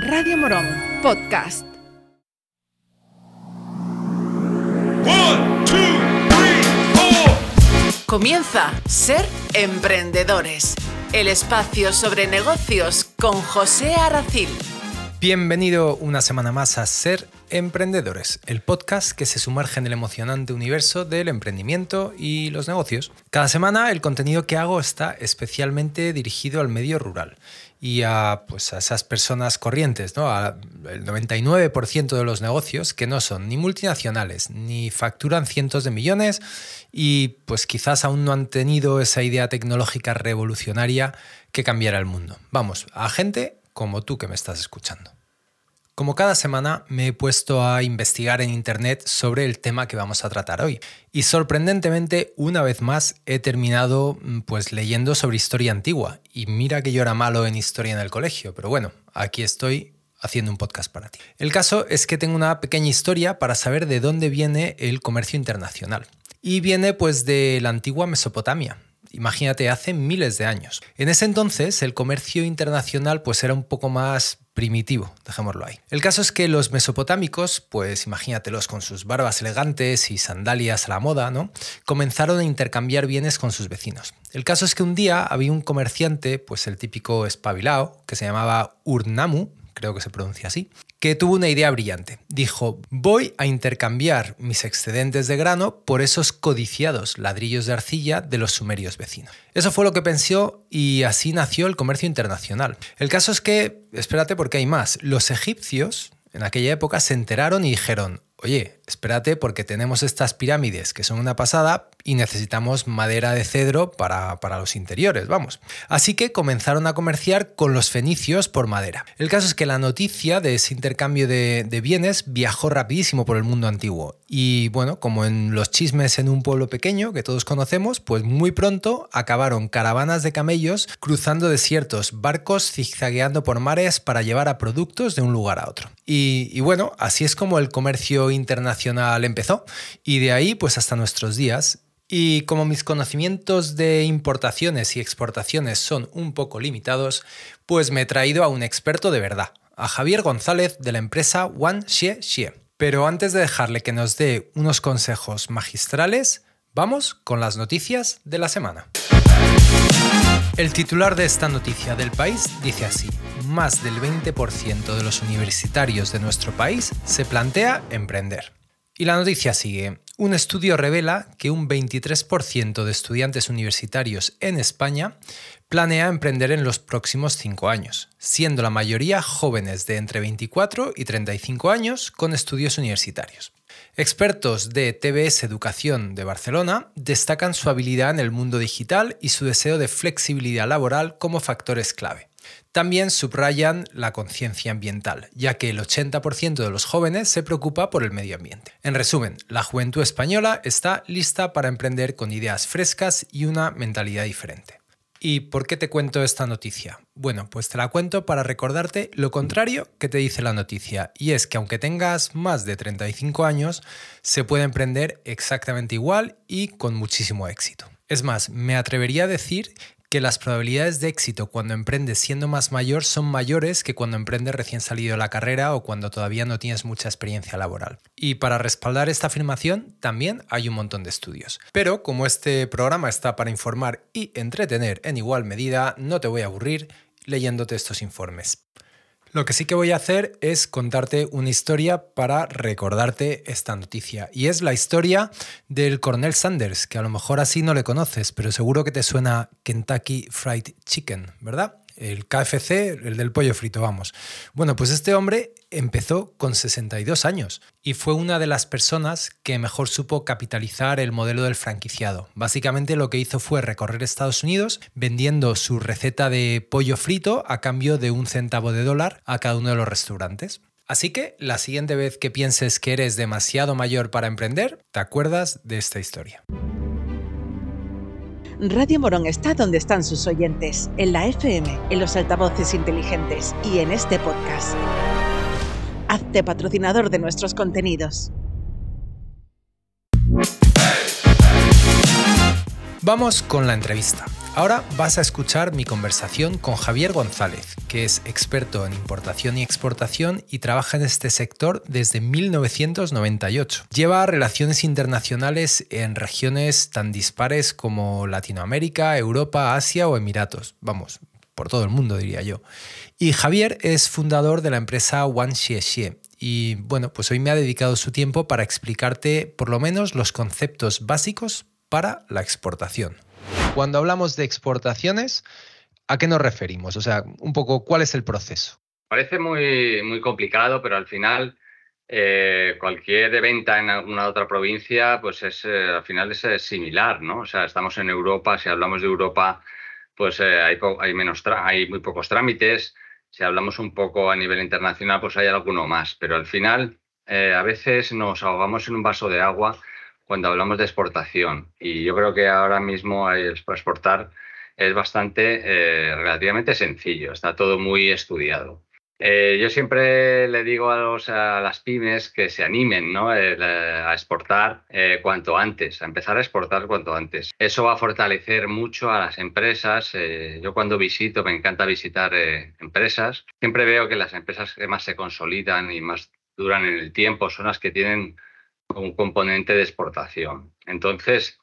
Radio Morón Podcast. One, two, three, four. Comienza Ser Emprendedores, el espacio sobre negocios con José Aracil. Bienvenido una semana más a Ser Emprendedores, el podcast que se sumerge en el emocionante universo del emprendimiento y los negocios. Cada semana el contenido que hago está especialmente dirigido al medio rural y a, pues, a esas personas corrientes, ¿no? al 99% de los negocios que no son ni multinacionales ni facturan cientos de millones y pues quizás aún no han tenido esa idea tecnológica revolucionaria que cambiará el mundo. Vamos, a gente como tú que me estás escuchando. Como cada semana me he puesto a investigar en Internet sobre el tema que vamos a tratar hoy. Y sorprendentemente una vez más he terminado mm, pues leyendo sobre historia antigua. Y mira que yo era malo en historia en el colegio, pero bueno, aquí estoy haciendo un podcast para ti. El caso es que tengo una pequeña historia para saber de dónde viene el comercio internacional. Y viene pues de la antigua Mesopotamia, imagínate, hace miles de años. En ese entonces el comercio internacional pues era un poco más primitivo, dejémoslo ahí. El caso es que los mesopotámicos, pues imagínatelos con sus barbas elegantes y sandalias a la moda, ¿no? Comenzaron a intercambiar bienes con sus vecinos. El caso es que un día había un comerciante, pues el típico espabilao, que se llamaba Urnamu, creo que se pronuncia así, que tuvo una idea brillante. Dijo, voy a intercambiar mis excedentes de grano por esos codiciados ladrillos de arcilla de los sumerios vecinos. Eso fue lo que pensó y así nació el comercio internacional. El caso es que, espérate porque hay más, los egipcios en aquella época se enteraron y dijeron, oye, espérate porque tenemos estas pirámides que son una pasada y necesitamos madera de cedro para, los interiores, vamos. Así que comenzaron a comerciar con los fenicios por madera. El caso es que la noticia de ese intercambio de, de bienes viajó rapidísimo por el mundo antiguo. Y bueno, como en los chismes en un pueblo pequeño que todos conocemos, pues muy pronto acabaron caravanas de camellos cruzando desiertos, barcos zigzagueando por mares para llevar a productos de un lugar a otro. Y, y bueno, así es como el comercio internacional empezó y de ahí pues hasta nuestros días. Y como mis conocimientos de importaciones y exportaciones son un poco limitados, pues me he traído a un experto de verdad, a Javier González de la empresa One Xie Xie. Pero antes de dejarle que nos dé unos consejos magistrales, vamos con las noticias de la semana. El titular de esta noticia del país dice así, más del 20% de los universitarios de nuestro país se plantea emprender. Y la noticia sigue, un estudio revela que un 23% de estudiantes universitarios en España planea emprender en los próximos 5 años, siendo la mayoría jóvenes de entre 24 y 35 años con estudios universitarios. Expertos de TBS Educación de Barcelona destacan su habilidad en el mundo digital y su deseo de flexibilidad laboral como factores clave. También subrayan la conciencia ambiental, ya que el 80% de los jóvenes se preocupa por el medio ambiente. En resumen, la juventud española está lista para emprender con ideas frescas y una mentalidad diferente. ¿Y por qué te cuento esta noticia? Bueno, pues te la cuento para recordarte lo contrario que te dice la noticia, y es que aunque tengas más de 35 años, se puede emprender exactamente igual y con muchísimo éxito. Es más, me atrevería a decir que las probabilidades de éxito cuando emprendes siendo más mayor son mayores que cuando emprendes recién salido de la carrera o cuando todavía no tienes mucha experiencia laboral. Y para respaldar esta afirmación también hay un montón de estudios. Pero como este programa está para informar y entretener en igual medida, no te voy a aburrir leyéndote estos informes. Lo que sí que voy a hacer es contarte una historia para recordarte esta noticia. Y es la historia del coronel Sanders, que a lo mejor así no le conoces, pero seguro que te suena Kentucky Fried Chicken, ¿verdad? El KFC, el del pollo frito, vamos. Bueno, pues este hombre empezó con 62 años y fue una de las personas que mejor supo capitalizar el modelo del franquiciado. Básicamente lo que hizo fue recorrer Estados Unidos vendiendo su receta de pollo frito a cambio de un centavo de dólar a cada uno de los restaurantes. Así que la siguiente vez que pienses que eres demasiado mayor para emprender, te acuerdas de esta historia. Radio Morón está donde están sus oyentes, en la FM, en los altavoces inteligentes y en este podcast. Hazte patrocinador de nuestros contenidos. Vamos con la entrevista. Ahora vas a escuchar mi conversación con Javier González, que es experto en importación y exportación y trabaja en este sector desde 1998. Lleva relaciones internacionales en regiones tan dispares como Latinoamérica, Europa, Asia o Emiratos. Vamos, por todo el mundo diría yo. Y Javier es fundador de la empresa One Xie Xie. Y bueno, pues hoy me ha dedicado su tiempo para explicarte por lo menos los conceptos básicos para la exportación. Cuando hablamos de exportaciones, ¿a qué nos referimos? O sea, un poco, ¿cuál es el proceso? Parece muy, muy complicado, pero al final eh, cualquier venta en una otra provincia, pues es, eh, al final es, similar, ¿no? O sea, estamos en Europa, si hablamos de Europa, pues eh, hay, hay, menos hay muy pocos trámites. Si hablamos un poco a nivel internacional, pues hay alguno más, pero al final a veces nos ahogamos en un vaso de agua cuando hablamos de exportación. Y yo creo que ahora mismo exportar es bastante eh, relativamente sencillo, está todo muy estudiado. Eh, yo siempre le digo a, los, a, las pymes que se animen ¿no? Eh, a exportar cuanto antes, a empezar a exportar cuanto antes. Eso va a fortalecer mucho a las empresas. yo cuando visito, me encanta visitar empresas, siempre veo que las empresas que más se consolidan y más duran en el tiempo son las que tienen un componente de exportación. Entonces,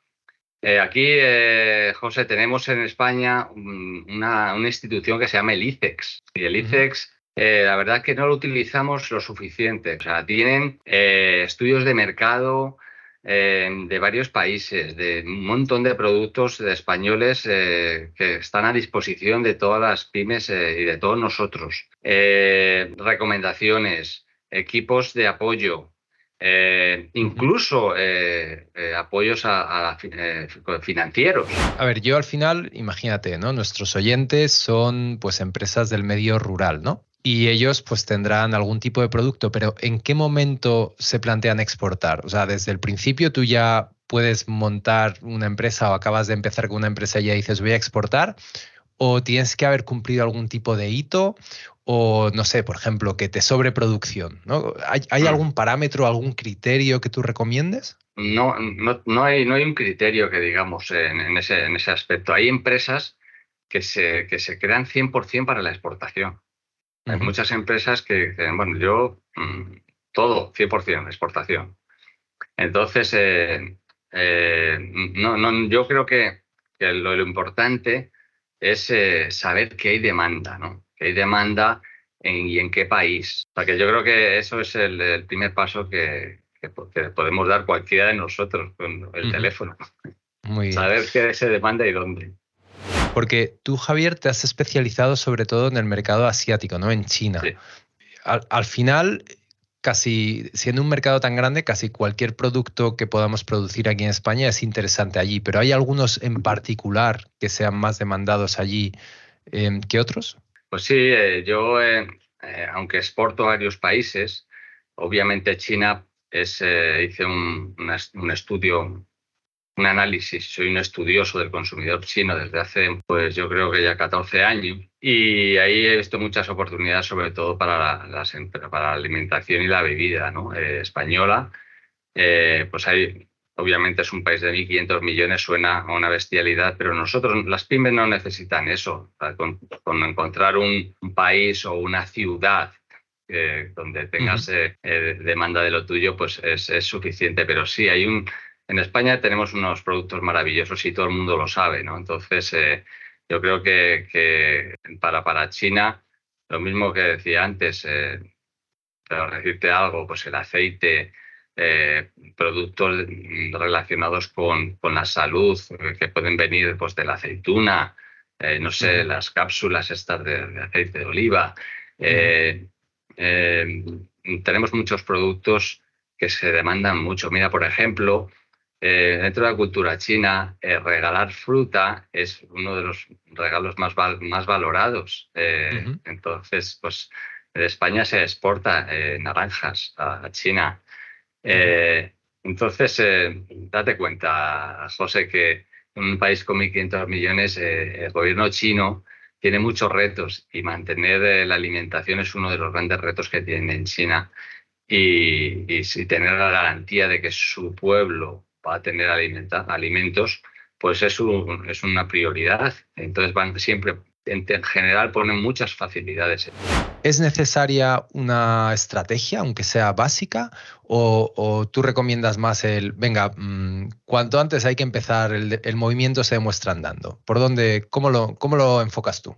eh, aquí, eh, José, tenemos en España una, institución que se llama el ICEX. Y el ICEX, eh, la verdad que no lo utilizamos lo suficiente. O sea, tienen estudios de mercado de varios países, de un montón de productos de españoles que están a disposición de todas las pymes y de todos nosotros. recomendaciones, equipos de apoyo, eh, incluso eh, eh, apoyos a, financieros. A ver, yo al final, imagínate, ¿no? Nuestros oyentes son pues empresas del medio rural, ¿no? Y ellos pues tendrán algún tipo de producto, pero ¿en qué momento se plantean exportar? O sea, desde el principio tú ya puedes montar una empresa o acabas de empezar con una empresa y ya dices voy a exportar, o tienes que haber cumplido algún tipo de hito, o no sé, por ejemplo, que te sobreproducción. ¿no? ¿Hay, mm. algún parámetro, algún criterio que tú recomiendes? No, no, hay, no hay un criterio que digamos en, ese, en ese aspecto. Hay empresas que se, que se crean 100% para la exportación. Hay muchas empresas que dicen, bueno, yo mm, todo 100% exportación. Entonces, eh, eh, no, no, yo creo que, lo, lo importante es eh, saber que hay demanda, ¿no? Hay demanda y en qué país. O sea, que yo creo que eso es el, primer paso que, podemos dar cualquiera de nosotros con el teléfono. Muy Saber qué se demanda y dónde. Porque tú, Javier, te has especializado sobre todo en el mercado asiático, ¿no? En China. al, final, casi, siendo un mercado tan grande, casi cualquier producto que podamos producir aquí en España es interesante allí, pero ¿hay algunos en particular que sean más demandados allí em, que otros? Pues sí, eh, yo, eh, eh, aunque exporto a varios países, obviamente China es, hice un, un, estudio, un análisis, soy un estudioso del consumidor chino desde hace, pues yo creo que ya 14 años, y ahí he visto muchas oportunidades, sobre todo para la, para la alimentación y la bebida ¿no? española. Pues hay, obviamente es un país de 1.500 millones, suena a una bestialidad, pero nosotros, las pymes no necesitan eso. Con, encontrar un, país o una ciudad eh, donde tengas demanda de lo tuyo, pues es, es, suficiente. Pero sí, hay un... En España tenemos unos productos maravillosos y todo el mundo lo sabe, ¿no? Entonces, yo creo que, para, para China, lo mismo que decía antes, eh, para decirte algo, pues el aceite, eh, productos relacionados con, con, la salud eh, que pueden venir pues, de la aceituna, no sé, las cápsulas estas de, aceite de oliva. tenemos muchos productos que se demandan mucho. Mira, por ejemplo, eh, dentro de la cultura china, eh, regalar fruta es uno de los regalos más, más valorados. Eh, entonces, pues de España se exporta naranjas a, China. Entonces, date cuenta, José, que en un país con 1.500 millones, el gobierno chino tiene muchos retos y mantener la alimentación es uno de los grandes retos que tiene en China. Y, y, tener la garantía de que su pueblo va a tener alimentos, pues es, un, es una prioridad. Entonces van siempre, en, en general, ponen muchas facilidades. ¿Es necesaria una estrategia, aunque sea básica, o, o tú recomiendas más el, venga, mmm, cuanto antes hay que empezar, el, el, movimiento se demuestra andando? ¿Por dónde, cómo lo, cómo lo enfocas tú?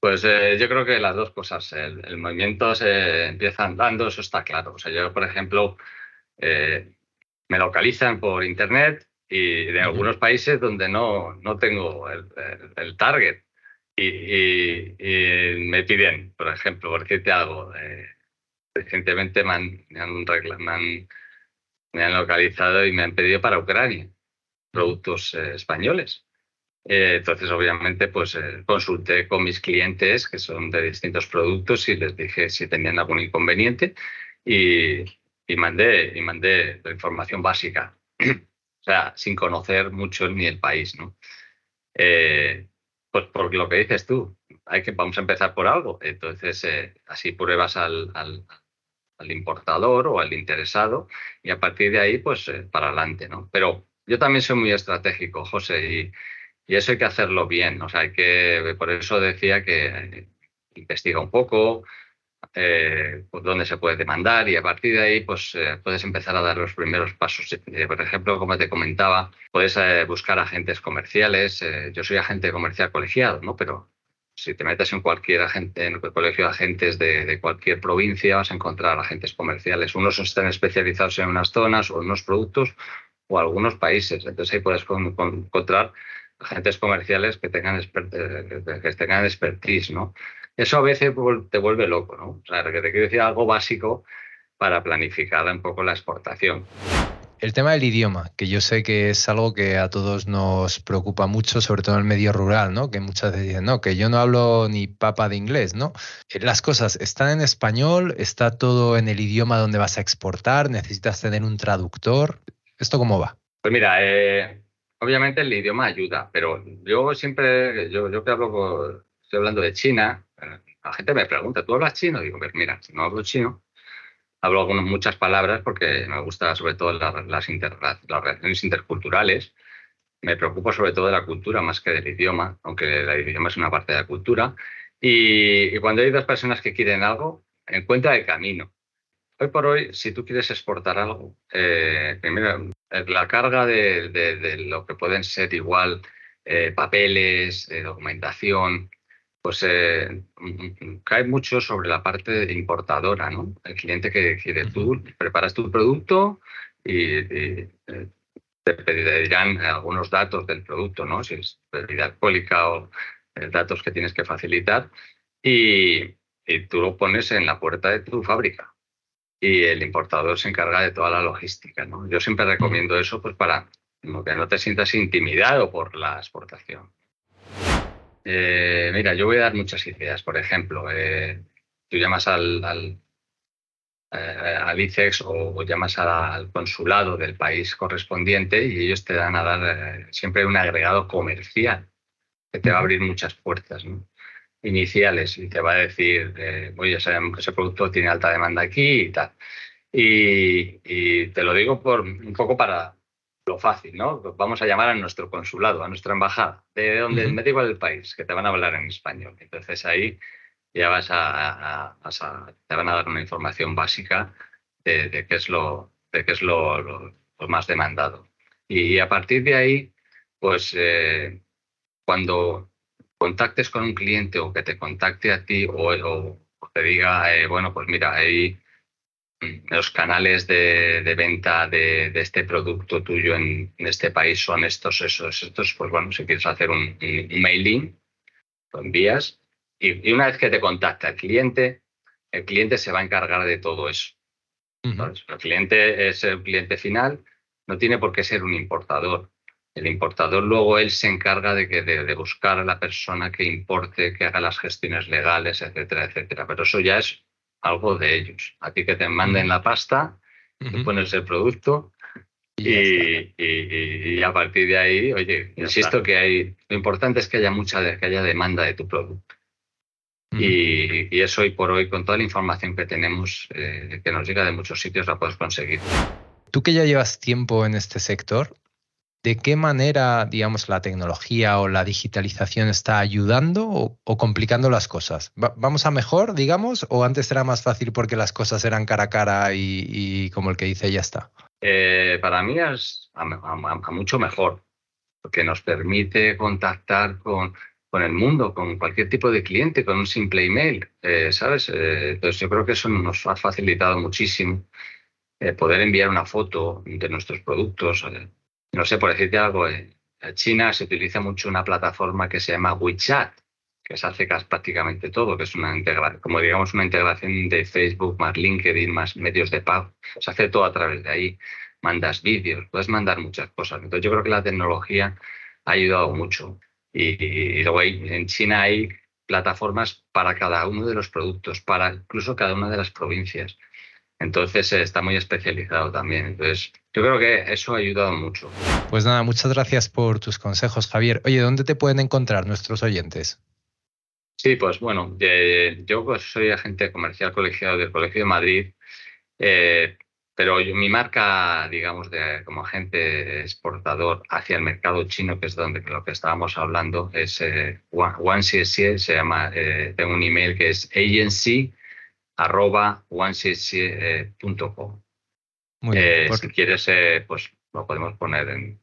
Pues eh, yo creo que las dos cosas. El, el, movimiento se empieza andando, eso está claro. O sea, yo, por ejemplo, eh, me localizan por internet y de algunos países donde no, no tengo el target y, y, y, me piden, por ejemplo, por decirte algo, eh, recientemente me han, me, han me, han, localizado y me han pedido para Ucrania productos eh, españoles. Eh, entonces, obviamente, pues eh, consulté con mis clientes que son de distintos productos y les dije si tenían algún inconveniente y, y mandé, y mandé la información básica, o sea, sin conocer mucho ni el país, ¿no? Eh, pues por lo que dices tú, hay que, vamos a empezar por algo. Entonces, eh, así pruebas al, al, al, importador o al interesado y a partir de ahí, pues eh, para adelante, ¿no? Pero yo también soy muy estratégico, José, y, y, eso hay que hacerlo bien. O sea, hay que, por eso decía que eh, investiga un poco, eh, pues dónde se puede demandar y a partir de ahí pues eh, puedes empezar a dar los primeros pasos. Eh, por ejemplo, como te comentaba, puedes eh, buscar agentes comerciales. Yo soy agente comercial colegiado, ¿no? Pero si te metes en cualquier agente, en el colegio de agentes de, cualquier provincia, vas a encontrar agentes comerciales. Unos están especializados en unas zonas o en unos productos o algunos países. Entonces ahí puedes con, con, encontrar agentes comerciales que tengan, que tengan expertise, ¿no? Eso a veces te vuelve loco, ¿no? O sea, que te quiero decir algo básico para planificar un poco la exportación. El tema del idioma, que yo sé que es algo que a todos nos preocupa mucho, sobre todo en el medio rural, ¿no? Que muchas veces dicen, no, que yo no hablo ni papa de inglés, ¿no? Las cosas están en español, está todo en el idioma donde vas a exportar, necesitas tener un traductor. ¿Esto cómo va? Pues mira, eh, obviamente el idioma ayuda, pero yo siempre, yo, yo que hablo con, estoy hablando de China, la gente me pregunta, ¿tú hablas chino? Digo, pues mira, no hablo chino, hablo algunas, muchas palabras porque me gusta sobre todo las, las, inter, las, relaciones interculturales. Me preocupo sobre todo de la cultura más que del idioma, aunque el idioma es una parte de la cultura. Y, y cuando hay dos personas que quieren algo, encuentra el camino. Hoy por hoy, si tú quieres exportar algo, eh, primero, la carga de, de, de, lo que pueden ser igual eh, papeles, eh, documentación, pues eh, cae mucho sobre la parte importadora, ¿no? El cliente que quiere, tú preparas tu producto y, y eh, te pedirán algunos datos del producto, ¿no? Si es bebida alcohólica o eh, datos que tienes que facilitar y, y, tú lo pones en la puerta de tu fábrica y el importador se encarga de toda la logística, ¿no? Yo siempre recomiendo eso pues para que no te sientas intimidado por la exportación. Eh, mira, yo voy a dar muchas ideas. Por ejemplo, eh, tú llamas al, al, eh, ICEX o llamas al consulado del país correspondiente y ellos te dan a dar siempre un agregado comercial que te va a abrir muchas puertas iniciales y te va a decir, oye, ese, producto tiene alta demanda aquí y tal. Y, y te lo digo por un poco para, lo fácil, ¿no? Vamos a llamar a nuestro consulado, a nuestra embajada, de donde uh -huh. me da igual el país, que te van a hablar en español. Entonces ahí ya vas a, a, a, te van a dar una información básica de, de qué es lo, de qué es lo, lo, lo más demandado. Y, y, a partir de ahí, pues eh, cuando contactes con un cliente o que te contacte a ti o, o te diga, eh, bueno, pues mira, ahí los canales de, de venta de, de, este producto tuyo en, en, este país son estos, esos, estos, pues bueno, si quieres hacer un, un mailing, lo envías y, y, una vez que te contacta el cliente, el cliente se va a encargar de todo eso. Uh -huh. Entonces, el cliente es el cliente final, no tiene por qué ser un importador. El importador luego él se encarga de, que, de, de buscar a la persona que importe, que haga las gestiones legales, etcétera, etcétera. Pero eso ya es algo de ellos. A ti que te manden la pasta, uh -huh. tú pones el producto y, y, y, y, a partir de ahí, oye, ya insisto está. que hay, lo importante es que haya mucha, que haya demanda de tu producto. Uh -huh. y, eso hoy por hoy, con toda la información que tenemos, eh, que nos llega de muchos sitios, la puedes conseguir. Tú que ya llevas tiempo en este sector, ¿De qué manera, digamos, la tecnología o la digitalización está ayudando o, complicando las cosas? ¿Vamos a mejor, digamos, o antes era más fácil porque las cosas eran cara a cara y, como el que dice ya está? Eh, para mí es a, mucho mejor, porque nos permite contactar con, el mundo, con cualquier tipo de cliente, con un simple email, eh, ¿sabes? Eh, entonces yo creo que eso nos ha facilitado muchísimo poder enviar una foto de nuestros productos no sé, por decirte algo, en China se utiliza mucho una plataforma que se llama WeChat, que se hace prácticamente todo, que es una integración, como digamos, una integración de Facebook más LinkedIn más medios de pago. Se hace todo a través de ahí. Mandas vídeos, puedes mandar muchas cosas. Entonces yo creo que la tecnología ha ayudado mucho. Y, luego en China hay plataformas para cada uno de los productos, para incluso cada una de las provincias. Entonces eh, está muy especializado también. Entonces yo creo que eso ha ayudado mucho. Pues nada, muchas gracias por tus consejos, Javier. Oye, ¿dónde te pueden encontrar nuestros oyentes? Sí, pues bueno, yo pues, soy agente comercial colegiado del Colegio de Madrid, eh, pero mi marca, digamos, de, como agente exportador hacia el mercado chino, que es donde lo que estábamos hablando, es eh, se llama, eh, tengo un email que es agency arroba eh, Si quieres, eh, pues lo podemos poner en,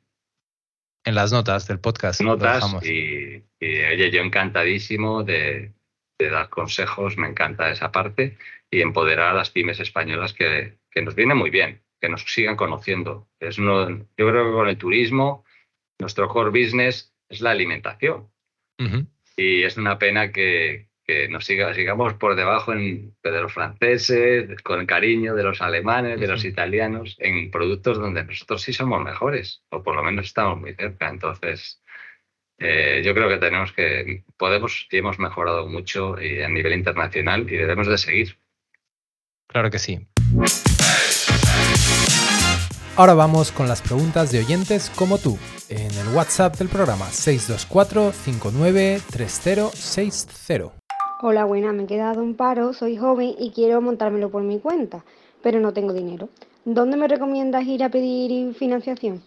en las notas del podcast. Notas y, y yo encantadísimo de, dar consejos, me encanta esa parte y empoderar a las pymes españolas que, nos viene muy bien, que nos sigan conociendo. Es uno, yo creo que con el turismo, nuestro core business es la alimentación. Y es una pena que, que nos siga, sigamos por debajo de los franceses, con cariño de los alemanes, de los italianos, en productos donde nosotros sí somos mejores, o por lo menos estamos muy cerca. Entonces, eh, yo creo que tenemos que, podemos y hemos mejorado mucho y a nivel internacional y debemos de seguir. Claro que sí. Ahora vamos con las preguntas de oyentes como tú, en el WhatsApp del programa 624 593060. Hola, buena, me he quedado en paro, soy joven y quiero montármelo por mi cuenta, pero no tengo dinero. ¿Dónde me recomiendas ir a pedir financiación?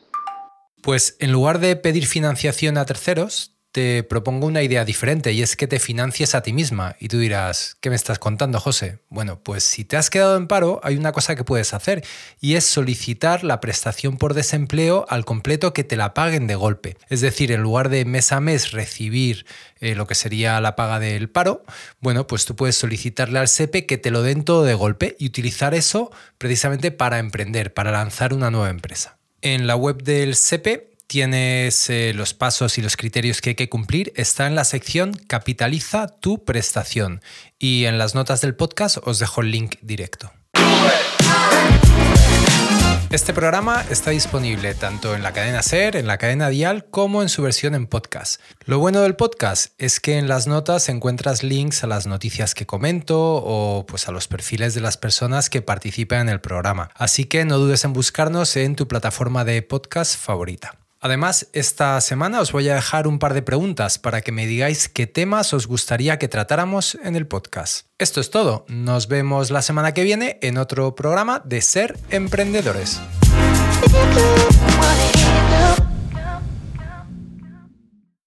Pues en lugar de pedir financiación a terceros, te propongo una idea diferente y es que te financies a ti misma. Y tú dirás, ¿qué me estás contando, José? Bueno, pues si te has quedado en paro, hay una cosa que puedes hacer y es solicitar la prestación por desempleo al completo que te la paguen de golpe. Es decir, en lugar de mes a mes recibir eh, lo que sería la paga del paro, bueno, pues tú puedes solicitarle al SEPE que te lo den todo de golpe y utilizar eso precisamente para emprender, para lanzar una nueva empresa. En la web del SEPE tienes los pasos y los criterios que hay que cumplir, está en la sección Capitaliza tu prestación. Y en las notas del podcast os dejo el link directo. Este programa está disponible tanto en la cadena Ser, en la cadena Dial, como en su versión en podcast. Lo bueno del podcast es que en las notas encuentras links a las noticias que comento o pues a los perfiles de las personas que participan en el programa. Así que no dudes en buscarnos en tu plataforma de podcast favorita. Además, esta semana os voy a dejar un par de preguntas para que me digáis qué temas os gustaría que tratáramos en el podcast. Esto es todo. Nos vemos la semana que viene en otro programa de Ser Emprendedores.